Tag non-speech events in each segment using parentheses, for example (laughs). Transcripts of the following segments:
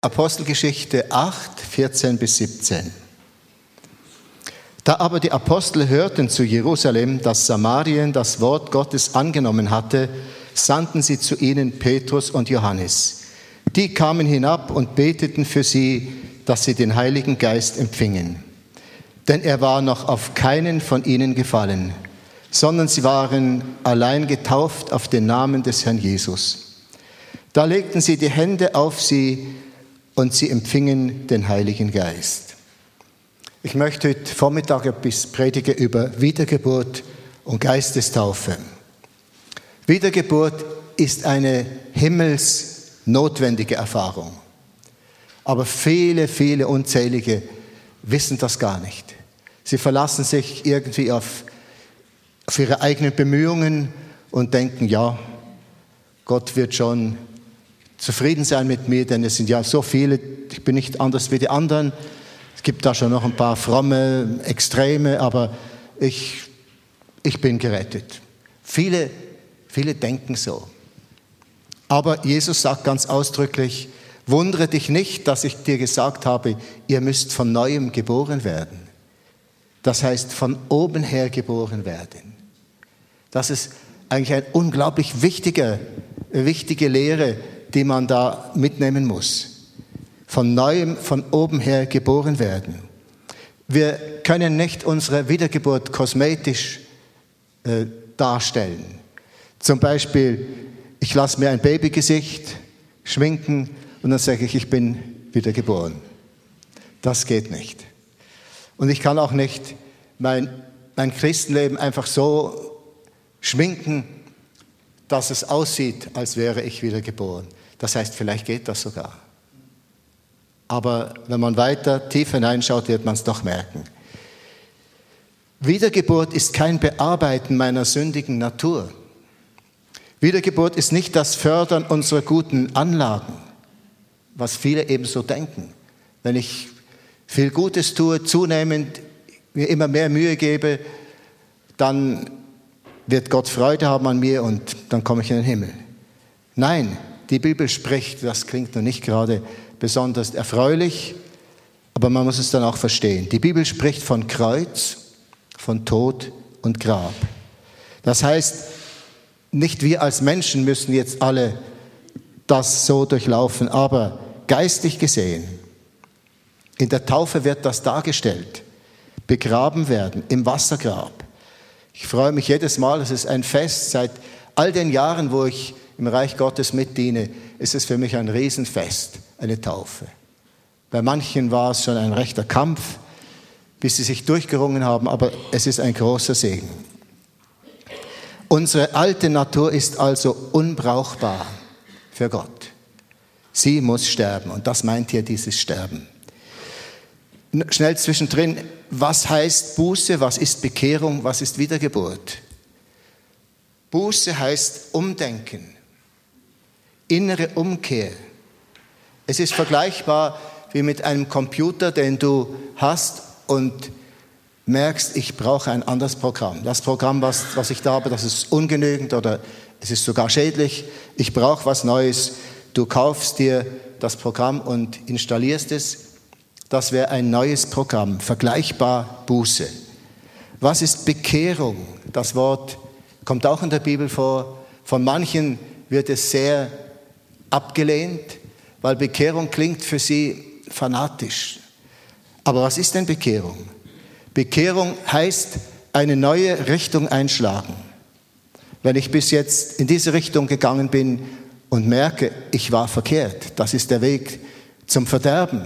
Apostelgeschichte 8, 14 bis 17. Da aber die Apostel hörten zu Jerusalem, dass Samarien das Wort Gottes angenommen hatte, sandten sie zu ihnen Petrus und Johannes. Die kamen hinab und beteten für sie, dass sie den Heiligen Geist empfingen. Denn er war noch auf keinen von ihnen gefallen, sondern sie waren allein getauft auf den Namen des Herrn Jesus. Da legten sie die Hände auf sie, und sie empfingen den Heiligen Geist. Ich möchte heute Vormittag etwas predigen über Wiedergeburt und Geistestaufe. Wiedergeburt ist eine himmelsnotwendige Erfahrung. Aber viele, viele unzählige wissen das gar nicht. Sie verlassen sich irgendwie auf, auf ihre eigenen Bemühungen und denken, ja, Gott wird schon zufrieden sein mit mir, denn es sind ja so viele, ich bin nicht anders wie die anderen. Es gibt da schon noch ein paar fromme Extreme, aber ich, ich bin gerettet. Viele, viele denken so. Aber Jesus sagt ganz ausdrücklich, wundere dich nicht, dass ich dir gesagt habe, ihr müsst von neuem geboren werden. Das heißt, von oben her geboren werden. Das ist eigentlich eine unglaublich wichtige, wichtige Lehre, die man da mitnehmen muss. Von neuem, von oben her geboren werden. Wir können nicht unsere Wiedergeburt kosmetisch äh, darstellen. Zum Beispiel, ich lasse mir ein Babygesicht schminken und dann sage ich, ich bin wiedergeboren. Das geht nicht. Und ich kann auch nicht mein, mein Christenleben einfach so schminken, dass es aussieht, als wäre ich wiedergeboren. Das heißt, vielleicht geht das sogar. Aber wenn man weiter tief hineinschaut, wird man es doch merken. Wiedergeburt ist kein Bearbeiten meiner sündigen Natur. Wiedergeburt ist nicht das Fördern unserer guten Anlagen, was viele ebenso denken. Wenn ich viel Gutes tue, zunehmend mir immer mehr Mühe gebe, dann wird Gott Freude haben an mir und dann komme ich in den Himmel. Nein, die Bibel spricht, das klingt noch nicht gerade besonders erfreulich, aber man muss es dann auch verstehen. Die Bibel spricht von Kreuz, von Tod und Grab. Das heißt, nicht wir als Menschen müssen jetzt alle das so durchlaufen, aber geistig gesehen, in der Taufe wird das dargestellt. Begraben werden im Wassergrab. Ich freue mich jedes Mal, es ist ein Fest seit all den Jahren, wo ich im Reich Gottes mitdiene, ist es für mich ein Riesenfest, eine Taufe. Bei manchen war es schon ein rechter Kampf, bis sie sich durchgerungen haben, aber es ist ein großer Segen. Unsere alte Natur ist also unbrauchbar für Gott. Sie muss sterben und das meint hier dieses Sterben. Schnell zwischendrin, was heißt Buße, was ist Bekehrung, was ist Wiedergeburt? Buße heißt Umdenken innere Umkehr. Es ist vergleichbar wie mit einem Computer, den du hast und merkst, ich brauche ein anderes Programm. Das Programm, was, was ich da habe, das ist ungenügend oder es ist sogar schädlich. Ich brauche was Neues. Du kaufst dir das Programm und installierst es. Das wäre ein neues Programm, vergleichbar Buße. Was ist Bekehrung? Das Wort kommt auch in der Bibel vor. Von manchen wird es sehr abgelehnt, weil Bekehrung klingt für sie fanatisch. Aber was ist denn Bekehrung? Bekehrung heißt eine neue Richtung einschlagen. Wenn ich bis jetzt in diese Richtung gegangen bin und merke, ich war verkehrt, das ist der Weg zum Verderben,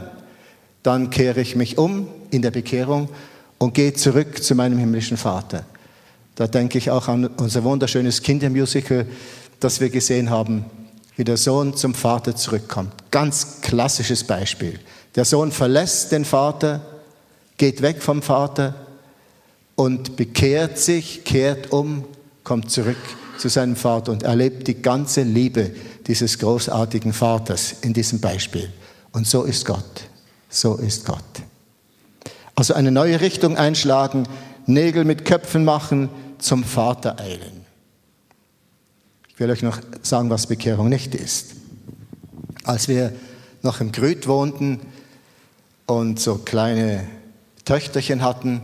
dann kehre ich mich um in der Bekehrung und gehe zurück zu meinem himmlischen Vater. Da denke ich auch an unser wunderschönes Kindermusical, das wir gesehen haben, wie der Sohn zum Vater zurückkommt. Ganz klassisches Beispiel. Der Sohn verlässt den Vater, geht weg vom Vater und bekehrt sich, kehrt um, kommt zurück zu seinem Vater und erlebt die ganze Liebe dieses großartigen Vaters in diesem Beispiel. Und so ist Gott. So ist Gott. Also eine neue Richtung einschlagen, Nägel mit Köpfen machen, zum Vater eilen. Will euch noch sagen, was Bekehrung nicht ist. Als wir noch im Grüt wohnten und so kleine Töchterchen hatten.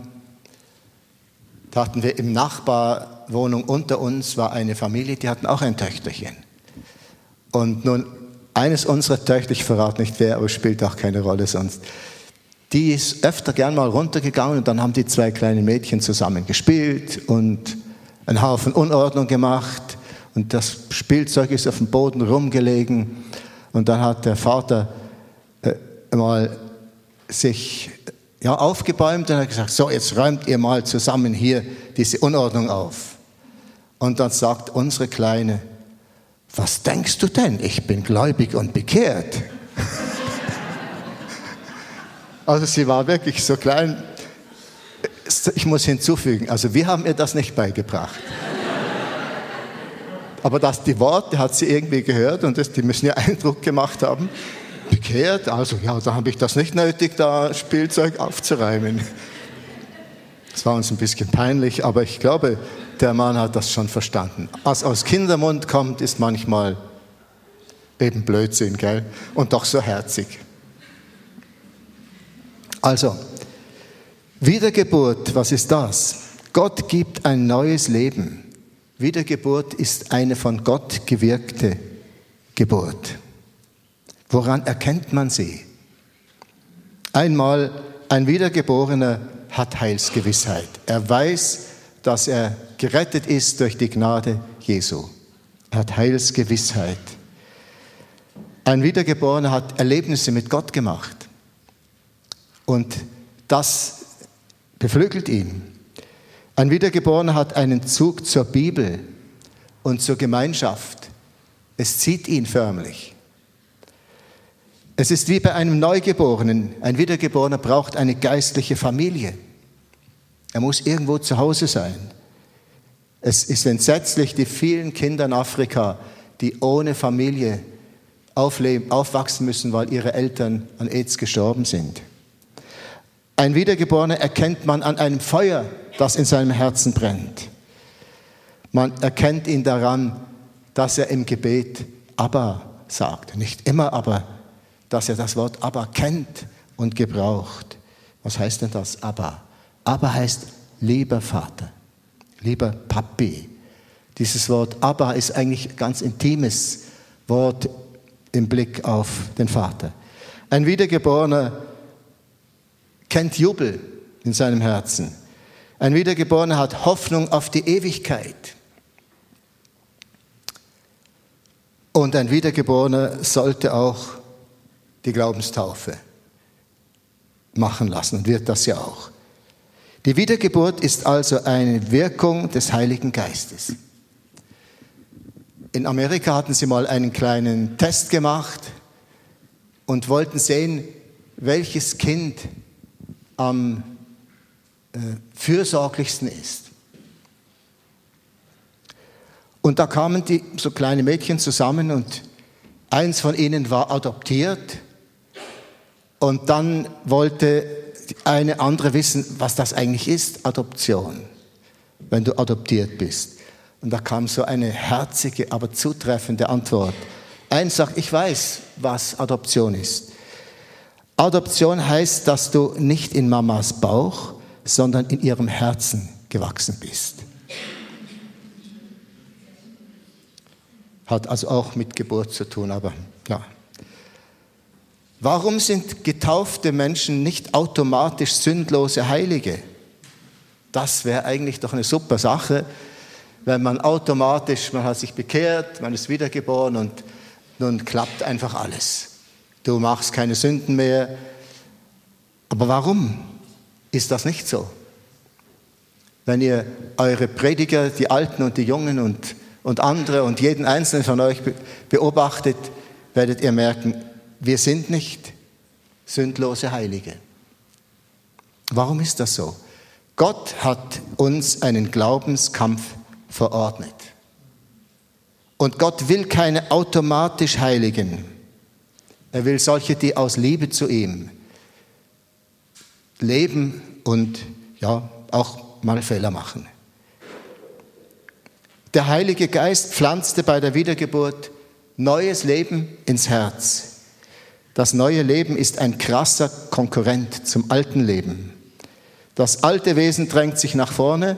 Da hatten wir im Nachbarwohnung unter uns war eine Familie, die hatten auch ein Töchterchen. Und nun eines unserer Töchter, ich verrate nicht wer, aber spielt auch keine Rolle sonst, die ist öfter gern mal runtergegangen und dann haben die zwei kleinen Mädchen zusammen gespielt und einen Haufen Unordnung gemacht und das Spielzeug ist auf dem Boden rumgelegen und dann hat der Vater äh, mal sich ja, aufgebäumt und hat gesagt, so jetzt räumt ihr mal zusammen hier diese Unordnung auf. Und dann sagt unsere Kleine, was denkst du denn? Ich bin gläubig und bekehrt. (laughs) also sie war wirklich so klein. Ich muss hinzufügen, also wir haben ihr das nicht beigebracht. Aber dass die Worte hat sie irgendwie gehört und das, die müssen ja (laughs) Eindruck gemacht haben. Bekehrt, also ja, da habe ich das nicht nötig, da Spielzeug aufzuräumen. Das war uns ein bisschen peinlich, aber ich glaube, der Mann hat das schon verstanden. Was aus Kindermund kommt, ist manchmal eben Blödsinn, gell? Und doch so herzig. Also, Wiedergeburt, was ist das? Gott gibt ein neues Leben. Wiedergeburt ist eine von Gott gewirkte Geburt. Woran erkennt man sie? Einmal, ein Wiedergeborener hat Heilsgewissheit. Er weiß, dass er gerettet ist durch die Gnade Jesu. Er hat Heilsgewissheit. Ein Wiedergeborener hat Erlebnisse mit Gott gemacht. Und das beflügelt ihn. Ein Wiedergeborener hat einen Zug zur Bibel und zur Gemeinschaft. Es zieht ihn förmlich. Es ist wie bei einem Neugeborenen. Ein Wiedergeborener braucht eine geistliche Familie. Er muss irgendwo zu Hause sein. Es ist entsetzlich, die vielen Kinder in Afrika, die ohne Familie aufleben, aufwachsen müssen, weil ihre Eltern an AIDS gestorben sind. Ein Wiedergeborener erkennt man an einem Feuer, das in seinem Herzen brennt. Man erkennt ihn daran, dass er im Gebet Abba sagt. Nicht immer, aber dass er das Wort Abba kennt und gebraucht. Was heißt denn das, Abba? Abba heißt lieber Vater, lieber Papi. Dieses Wort Abba ist eigentlich ein ganz intimes Wort im Blick auf den Vater. Ein Wiedergeborener kennt Jubel in seinem Herzen. Ein Wiedergeborener hat Hoffnung auf die Ewigkeit. Und ein Wiedergeborener sollte auch die Glaubenstaufe machen lassen und wird das ja auch. Die Wiedergeburt ist also eine Wirkung des Heiligen Geistes. In Amerika hatten sie mal einen kleinen Test gemacht und wollten sehen, welches Kind am fürsorglichsten ist. Und da kamen die so kleine Mädchen zusammen und eins von ihnen war adoptiert und dann wollte eine andere wissen, was das eigentlich ist, Adoption, wenn du adoptiert bist. Und da kam so eine herzige, aber zutreffende Antwort. Eins sagt, ich weiß, was Adoption ist. Adoption heißt, dass du nicht in Mamas Bauch, sondern in ihrem Herzen gewachsen bist. Hat also auch mit Geburt zu tun, aber ja. Warum sind getaufte Menschen nicht automatisch sündlose Heilige? Das wäre eigentlich doch eine super Sache, wenn man automatisch, man hat sich bekehrt, man ist wiedergeboren und nun klappt einfach alles. Du machst keine Sünden mehr. Aber warum ist das nicht so? Wenn ihr eure Prediger, die Alten und die Jungen und, und andere und jeden Einzelnen von euch beobachtet, werdet ihr merken, wir sind nicht sündlose Heilige. Warum ist das so? Gott hat uns einen Glaubenskampf verordnet. Und Gott will keine automatisch Heiligen. Er will solche, die aus Liebe zu ihm leben und ja, auch mal Fehler machen. Der Heilige Geist pflanzte bei der Wiedergeburt neues Leben ins Herz. Das neue Leben ist ein krasser Konkurrent zum alten Leben. Das alte Wesen drängt sich nach vorne,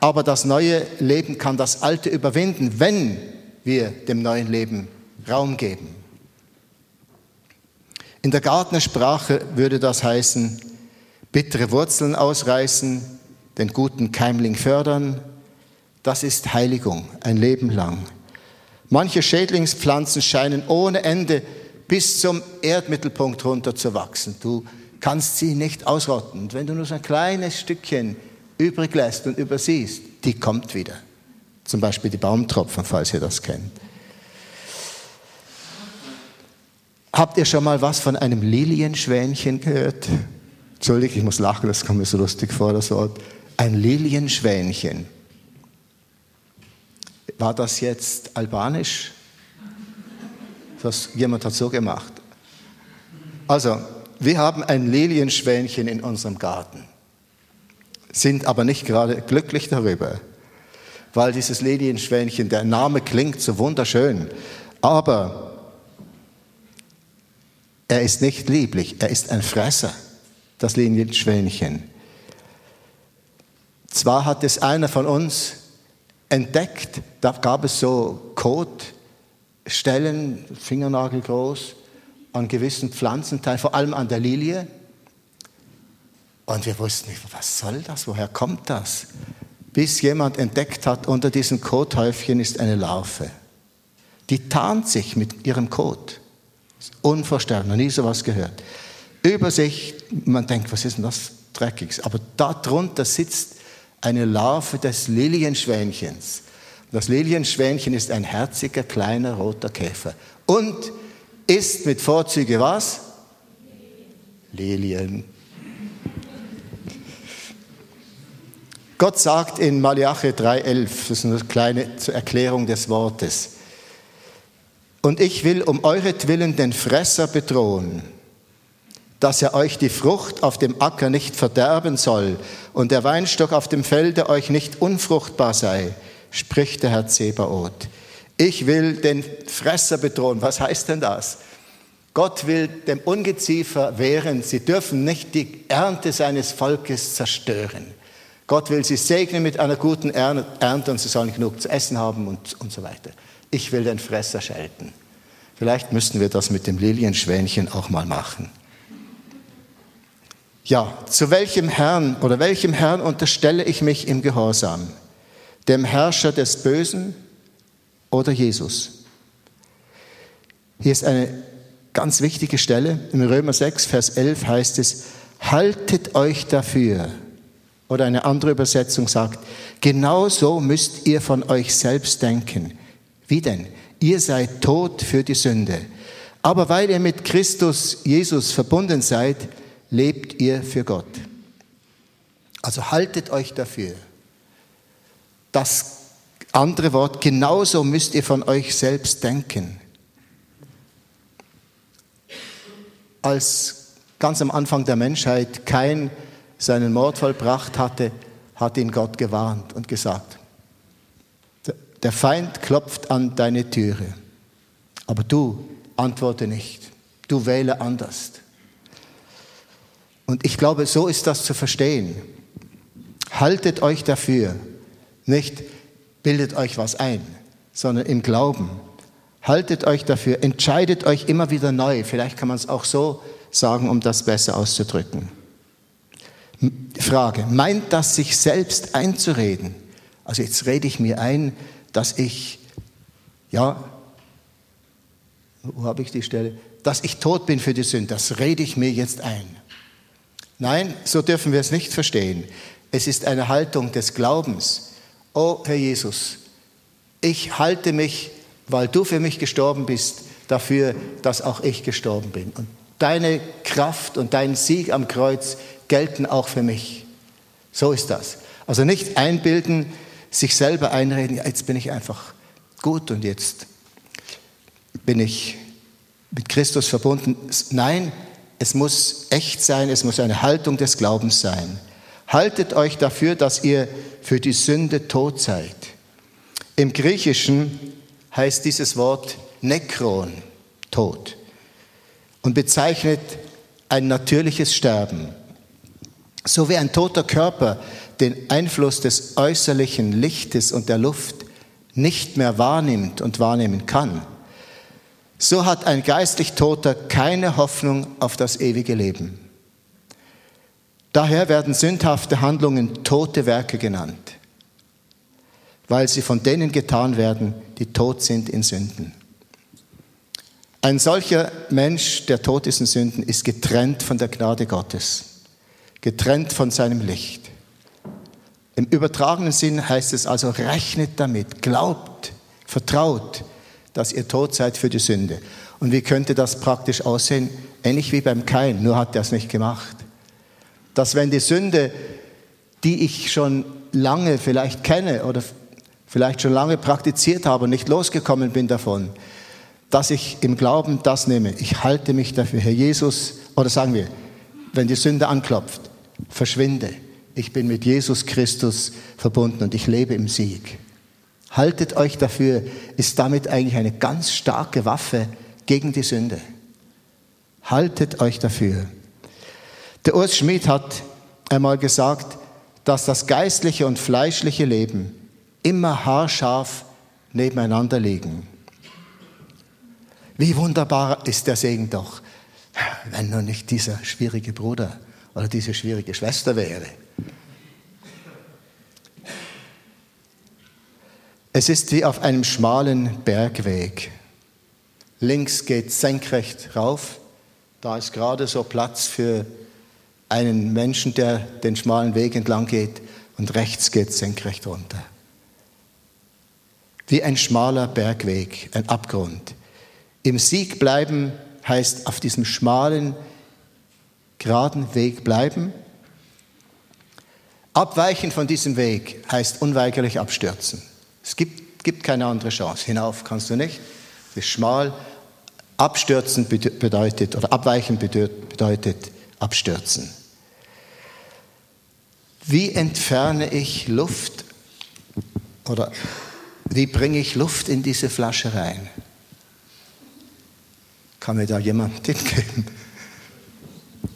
aber das neue Leben kann das alte überwinden, wenn wir dem neuen Leben Raum geben. In der Gartnersprache würde das heißen, bittere Wurzeln ausreißen, den guten Keimling fördern. Das ist Heiligung, ein Leben lang. Manche Schädlingspflanzen scheinen ohne Ende bis zum Erdmittelpunkt runter zu wachsen. Du kannst sie nicht ausrotten. Und wenn du nur so ein kleines Stückchen übrig lässt und übersiehst, die kommt wieder. Zum Beispiel die Baumtropfen, falls ihr das kennt. Habt ihr schon mal was von einem Lilienschwänchen gehört? Entschuldigung, ich muss lachen, das kommt mir so lustig vor, das Wort. Ein Lilienschwänchen. War das jetzt albanisch? Das, jemand hat so gemacht. Also, wir haben ein Lilienschwänchen in unserem Garten, sind aber nicht gerade glücklich darüber, weil dieses Lilienschwänchen, der Name klingt so wunderschön, aber er ist nicht lieblich, er ist ein Fresser, das Lilienschwänchen. Zwar hat es einer von uns entdeckt, da gab es so Kotstellen, Fingernagelgroß, an gewissen Pflanzenteilen, vor allem an der Lilie. Und wir wussten nicht, was soll das, woher kommt das? Bis jemand entdeckt hat, unter diesen Kothäufchen ist eine Larve. Die tarnt sich mit ihrem Kot. Unvorstellbar, noch nie sowas gehört. Über sich, man denkt, was ist denn das Dreckiges? Aber darunter sitzt eine Larve des Lilienschwänchens. Das Lilienschwänchen ist ein herziger, kleiner, roter Käfer. Und isst mit Vorzüge was? Lilien. Gott sagt in Malachi 3,11, das ist eine kleine Erklärung des Wortes, und ich will um euretwillen den Fresser bedrohen, dass er euch die Frucht auf dem Acker nicht verderben soll und der Weinstock auf dem Felde euch nicht unfruchtbar sei, spricht der Herr Zebaoth. Ich will den Fresser bedrohen. Was heißt denn das? Gott will dem Ungeziefer wehren. Sie dürfen nicht die Ernte seines Volkes zerstören. Gott will sie segnen mit einer guten Ernte und sie sollen genug zu essen haben und, und so weiter. Ich will den Fresser schelten. Vielleicht müssten wir das mit dem Lilienschwänchen auch mal machen. Ja, zu welchem Herrn oder welchem Herrn unterstelle ich mich im Gehorsam? Dem Herrscher des Bösen oder Jesus? Hier ist eine ganz wichtige Stelle. Im Römer 6, Vers 11 heißt es, haltet euch dafür. Oder eine andere Übersetzung sagt, genau so müsst ihr von euch selbst denken. Wie denn? Ihr seid tot für die Sünde. Aber weil ihr mit Christus Jesus verbunden seid, lebt ihr für Gott. Also haltet euch dafür. Das andere Wort, genauso müsst ihr von euch selbst denken. Als ganz am Anfang der Menschheit kein seinen Mord vollbracht hatte, hat ihn Gott gewarnt und gesagt, der Feind klopft an deine Türe, aber du antworte nicht, du wähle anders. Und ich glaube, so ist das zu verstehen. Haltet euch dafür, nicht bildet euch was ein, sondern im Glauben. Haltet euch dafür, entscheidet euch immer wieder neu. Vielleicht kann man es auch so sagen, um das besser auszudrücken. Frage, meint das sich selbst einzureden? Also jetzt rede ich mir ein, dass ich, ja, wo habe ich die Stelle? Dass ich tot bin für die Sünde, das rede ich mir jetzt ein. Nein, so dürfen wir es nicht verstehen. Es ist eine Haltung des Glaubens. Oh Herr Jesus, ich halte mich, weil du für mich gestorben bist, dafür, dass auch ich gestorben bin. Und deine Kraft und dein Sieg am Kreuz gelten auch für mich. So ist das. Also nicht einbilden, sich selber einreden, jetzt bin ich einfach gut und jetzt bin ich mit Christus verbunden. Nein, es muss echt sein, es muss eine Haltung des Glaubens sein. Haltet euch dafür, dass ihr für die Sünde tot seid. Im Griechischen heißt dieses Wort Nekron, Tod. und bezeichnet ein natürliches Sterben. So wie ein toter Körper den Einfluss des äußerlichen Lichtes und der Luft nicht mehr wahrnimmt und wahrnehmen kann, so hat ein geistlich Toter keine Hoffnung auf das ewige Leben. Daher werden sündhafte Handlungen tote Werke genannt, weil sie von denen getan werden, die tot sind in Sünden. Ein solcher Mensch, der tot ist in Sünden, ist getrennt von der Gnade Gottes, getrennt von seinem Licht. Im übertragenen Sinn heißt es also, rechnet damit, glaubt, vertraut, dass ihr tot seid für die Sünde. Und wie könnte das praktisch aussehen? Ähnlich wie beim Kain, nur hat er es nicht gemacht dass wenn die Sünde, die ich schon lange vielleicht kenne oder vielleicht schon lange praktiziert habe und nicht losgekommen bin davon, dass ich im Glauben das nehme. Ich halte mich dafür, Herr Jesus, oder sagen wir, wenn die Sünde anklopft, verschwinde. Ich bin mit Jesus Christus verbunden und ich lebe im Sieg. Haltet euch dafür, ist damit eigentlich eine ganz starke Waffe gegen die Sünde. Haltet euch dafür. Der Urs Schmid hat einmal gesagt, dass das geistliche und fleischliche Leben immer haarscharf nebeneinander liegen. Wie wunderbar ist der Segen doch, wenn nur nicht dieser schwierige Bruder oder diese schwierige Schwester wäre. Es ist wie auf einem schmalen Bergweg. Links geht senkrecht rauf, da ist gerade so Platz für einen Menschen, der den schmalen Weg entlang geht und rechts geht senkrecht runter. Wie ein schmaler Bergweg, ein Abgrund. Im Sieg bleiben heißt auf diesem schmalen, geraden Weg bleiben. Abweichen von diesem Weg heißt unweigerlich abstürzen. Es gibt, gibt keine andere Chance. Hinauf kannst du nicht. Es ist schmal. Abstürzen bedeutet, oder abweichen bedeutet abstürzen. Wie entferne ich Luft oder wie bringe ich Luft in diese Flasche rein? Kann mir da jemand einen (laughs) Tipp geben?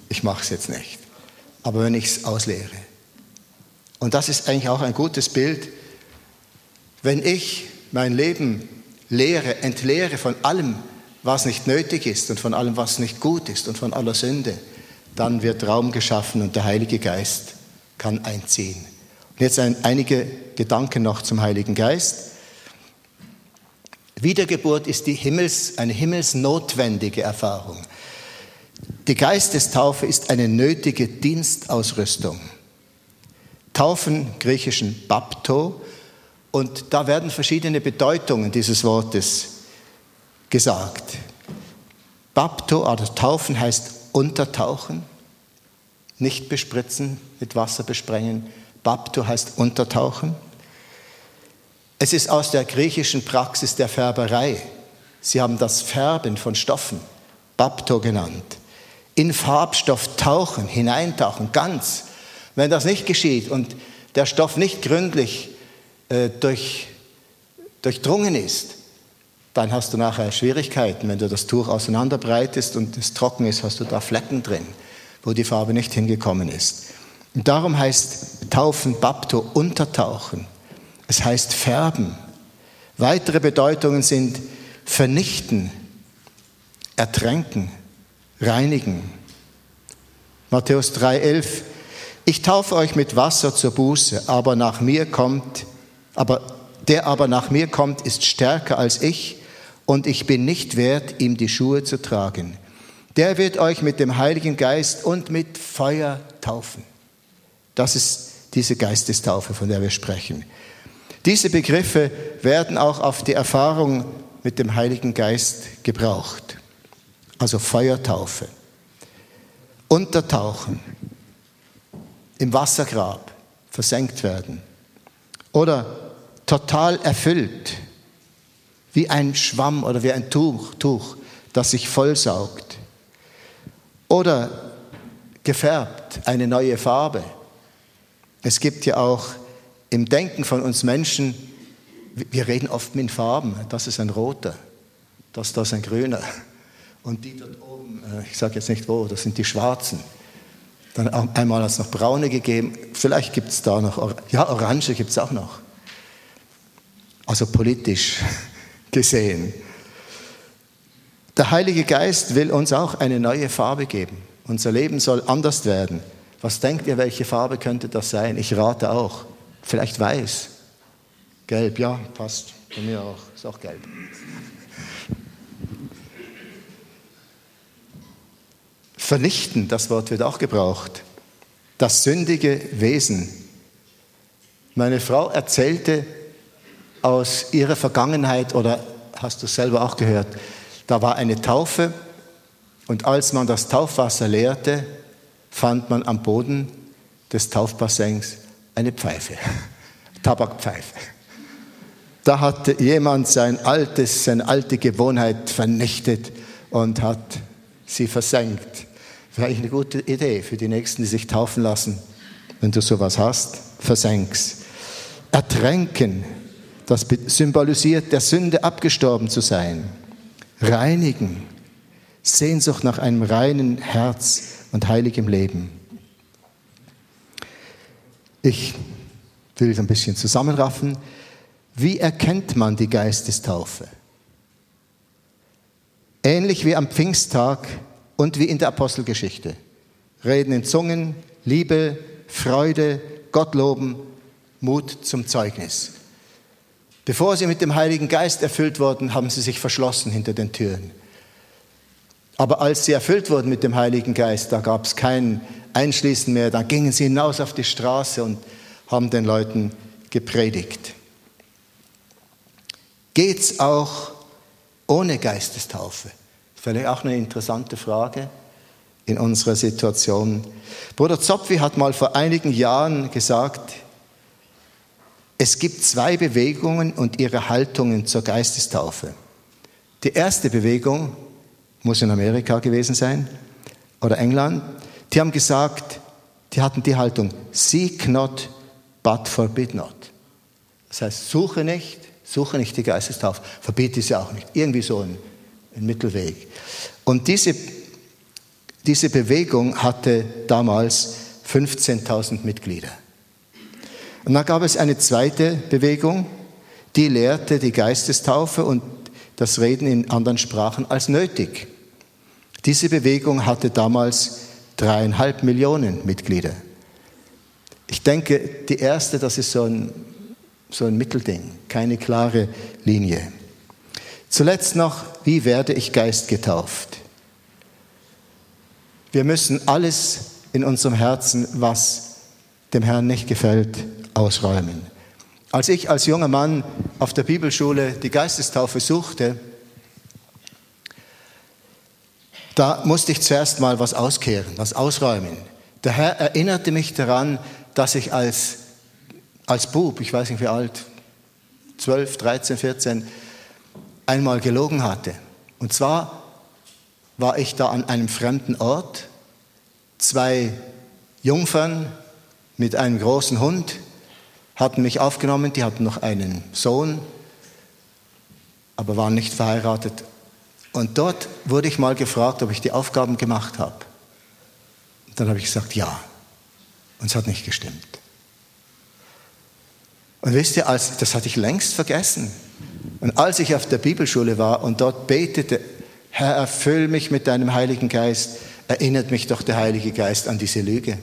Ich mache es jetzt nicht. Aber wenn ich es ausleere. Und das ist eigentlich auch ein gutes Bild. Wenn ich mein Leben leere, entleere von allem, was nicht nötig ist und von allem, was nicht gut ist und von aller Sünde, dann wird Raum geschaffen und der Heilige Geist kann einziehen. Und jetzt ein, einige Gedanken noch zum Heiligen Geist. Wiedergeburt ist die Himmels, eine himmelsnotwendige Erfahrung. Die Geistestaufe ist eine nötige Dienstausrüstung. Taufen, griechischen Bapto, und da werden verschiedene Bedeutungen dieses Wortes gesagt. Bapto, also Taufen heißt untertauchen nicht bespritzen, mit Wasser besprengen. Bapto heißt untertauchen. Es ist aus der griechischen Praxis der Färberei. Sie haben das Färben von Stoffen, Bapto genannt. In Farbstoff tauchen, hineintauchen, ganz. Wenn das nicht geschieht und der Stoff nicht gründlich äh, durch, durchdrungen ist, dann hast du nachher Schwierigkeiten. Wenn du das Tuch auseinanderbreitest und es trocken ist, hast du da Flecken drin wo die Farbe nicht hingekommen ist. Und darum heißt Taufen Bapto untertauchen. Es heißt färben. Weitere Bedeutungen sind vernichten, ertränken, reinigen. Matthäus 3,11 Ich taufe euch mit Wasser zur Buße, aber nach mir kommt, aber der aber nach mir kommt, ist stärker als ich, und ich bin nicht wert, ihm die Schuhe zu tragen der wird euch mit dem Heiligen Geist und mit Feuer taufen. Das ist diese Geistestaufe, von der wir sprechen. Diese Begriffe werden auch auf die Erfahrung mit dem Heiligen Geist gebraucht. Also Feuertaufe, Untertauchen, im Wassergrab versenkt werden oder total erfüllt, wie ein Schwamm oder wie ein Tuch, Tuch das sich vollsaugt. Oder gefärbt, eine neue Farbe. Es gibt ja auch im Denken von uns Menschen, wir reden oft mit Farben, das ist ein roter, das, das ist ein grüner. Und die dort oben, äh, ich sage jetzt nicht wo, das sind die Schwarzen. Dann einmal hat es noch Braune gegeben. Vielleicht gibt es da noch, ja, Orange gibt es auch noch. Also politisch (laughs) gesehen. Der Heilige Geist will uns auch eine neue Farbe geben. Unser Leben soll anders werden. Was denkt ihr, welche Farbe könnte das sein? Ich rate auch. Vielleicht weiß. Gelb, ja, passt. Bei mir auch. Ist auch gelb. Vernichten, das Wort wird auch gebraucht. Das sündige Wesen. Meine Frau erzählte aus ihrer Vergangenheit, oder hast du selber auch gehört, da war eine Taufe und als man das Taufwasser leerte, fand man am Boden des Taufbassins eine Pfeife, (laughs) Tabakpfeife. Da hatte jemand sein altes, seine alte Gewohnheit vernichtet und hat sie versenkt. Vielleicht eine gute Idee für die Nächsten, die sich taufen lassen. Wenn du sowas hast, versenk's. Ertränken, das symbolisiert, der Sünde abgestorben zu sein reinigen, Sehnsucht nach einem reinen Herz und heiligem Leben. Ich will es ein bisschen zusammenraffen. Wie erkennt man die Geistestaufe? Ähnlich wie am Pfingsttag und wie in der Apostelgeschichte. Reden in Zungen, Liebe, Freude, Gott loben, Mut zum Zeugnis. Bevor sie mit dem Heiligen Geist erfüllt wurden, haben sie sich verschlossen hinter den Türen. Aber als sie erfüllt wurden mit dem Heiligen Geist, da gab es kein Einschließen mehr, da gingen sie hinaus auf die Straße und haben den Leuten gepredigt. Geht es auch ohne Geistestaufe? Vielleicht auch eine interessante Frage in unserer Situation. Bruder Zopfi hat mal vor einigen Jahren gesagt, es gibt zwei Bewegungen und ihre Haltungen zur Geistestaufe. Die erste Bewegung muss in Amerika gewesen sein oder England. Die haben gesagt, die hatten die Haltung, seek not, but forbid not. Das heißt, suche nicht, suche nicht die Geistestaufe, verbiete sie auch nicht. Irgendwie so ein, ein Mittelweg. Und diese, diese Bewegung hatte damals 15.000 Mitglieder. Und dann gab es eine zweite Bewegung, die lehrte die Geistestaufe und das Reden in anderen Sprachen als nötig. Diese Bewegung hatte damals dreieinhalb Millionen Mitglieder. Ich denke, die erste, das ist so ein, so ein Mittelding, keine klare Linie. Zuletzt noch, wie werde ich Geist getauft? Wir müssen alles in unserem Herzen, was dem Herrn nicht gefällt, ausräumen. Als ich als junger Mann auf der Bibelschule die Geistestaufe suchte, da musste ich zuerst mal was auskehren, was ausräumen. Der Herr erinnerte mich daran, dass ich als, als Bub, ich weiß nicht wie alt, 12, 13, 14, einmal gelogen hatte. Und zwar war ich da an einem fremden Ort, zwei Jungfern mit einem großen Hund hatten mich aufgenommen, die hatten noch einen Sohn, aber waren nicht verheiratet. Und dort wurde ich mal gefragt, ob ich die Aufgaben gemacht habe. Und dann habe ich gesagt, ja. Und es hat nicht gestimmt. Und wisst ihr, als, das hatte ich längst vergessen. Und als ich auf der Bibelschule war und dort betete, Herr, erfüll mich mit deinem Heiligen Geist, erinnert mich doch der Heilige Geist an diese Lüge.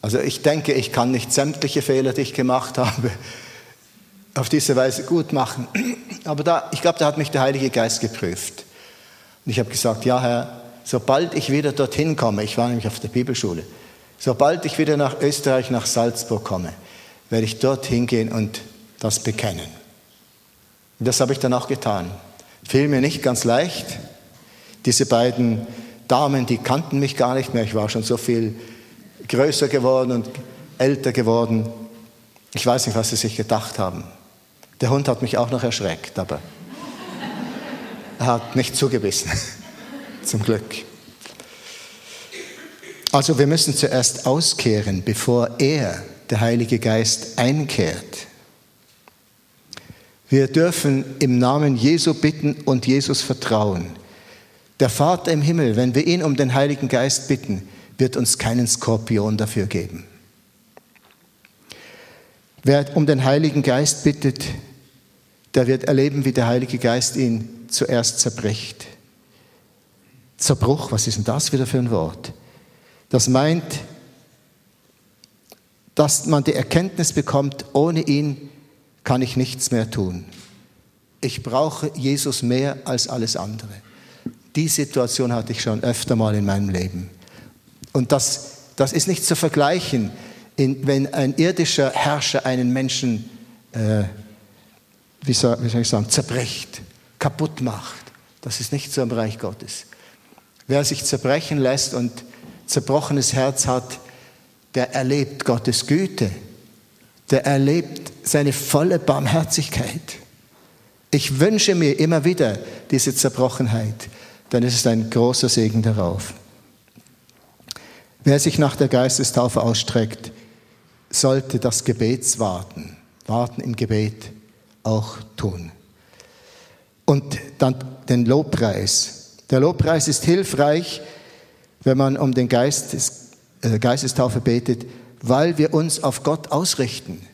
Also ich denke, ich kann nicht sämtliche Fehler, die ich gemacht habe, auf diese Weise gut machen. Aber da, ich glaube, da hat mich der Heilige Geist geprüft. Und ich habe gesagt, ja Herr, sobald ich wieder dorthin komme, ich war nämlich auf der Bibelschule, sobald ich wieder nach Österreich, nach Salzburg komme, werde ich dorthin gehen und das bekennen. Und das habe ich dann auch getan. Fiel mir nicht ganz leicht. Diese beiden Damen, die kannten mich gar nicht mehr. Ich war schon so viel größer geworden und älter geworden. Ich weiß nicht, was sie sich gedacht haben. Der Hund hat mich auch noch erschreckt, aber er hat nicht zugebissen. (laughs) Zum Glück. Also wir müssen zuerst auskehren, bevor er, der Heilige Geist, einkehrt. Wir dürfen im Namen Jesu bitten und Jesus vertrauen. Der Vater im Himmel, wenn wir ihn um den Heiligen Geist bitten, wird uns keinen Skorpion dafür geben. Wer um den Heiligen Geist bittet, der wird erleben, wie der Heilige Geist ihn zuerst zerbricht. Zerbruch, was ist denn das wieder für ein Wort? Das meint, dass man die Erkenntnis bekommt, ohne ihn kann ich nichts mehr tun. Ich brauche Jesus mehr als alles andere. Die Situation hatte ich schon öfter mal in meinem Leben. Und das, das ist nicht zu vergleichen, in, wenn ein irdischer Herrscher einen Menschen, äh, wie, soll, wie soll ich sagen, zerbricht, kaputt macht. Das ist nicht so im Bereich Gottes. Wer sich zerbrechen lässt und zerbrochenes Herz hat, der erlebt Gottes Güte, der erlebt seine volle Barmherzigkeit. Ich wünsche mir immer wieder diese Zerbrochenheit, ist es ein großer Segen darauf. Wer sich nach der Geistestaufe ausstreckt, sollte das Gebetswarten, Warten im Gebet auch tun. Und dann den Lobpreis. Der Lobpreis ist hilfreich, wenn man um den Geistes, äh, Geistestaufe betet, weil wir uns auf Gott ausrichten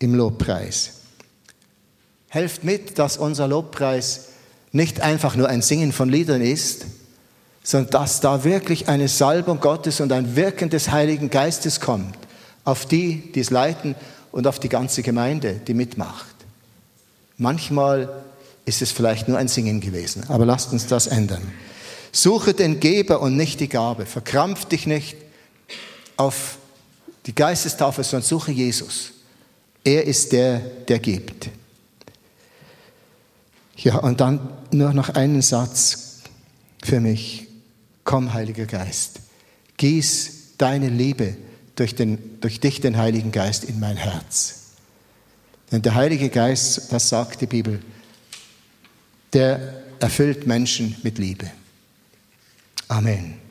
im Lobpreis. Helft mit, dass unser Lobpreis nicht einfach nur ein Singen von Liedern ist, sondern dass da wirklich eine Salbung Gottes und ein Wirken des Heiligen Geistes kommt auf die, die es leiten und auf die ganze Gemeinde, die mitmacht. Manchmal ist es vielleicht nur ein Singen gewesen, aber lasst uns das ändern. Suche den Geber und nicht die Gabe. Verkrampf dich nicht auf die Geistestafel, sondern suche Jesus. Er ist der, der gibt. Ja, und dann nur noch einen Satz für mich. Komm, Heiliger Geist, gieß deine Liebe durch, den, durch dich, den Heiligen Geist, in mein Herz. Denn der Heilige Geist, das sagt die Bibel, der erfüllt Menschen mit Liebe. Amen.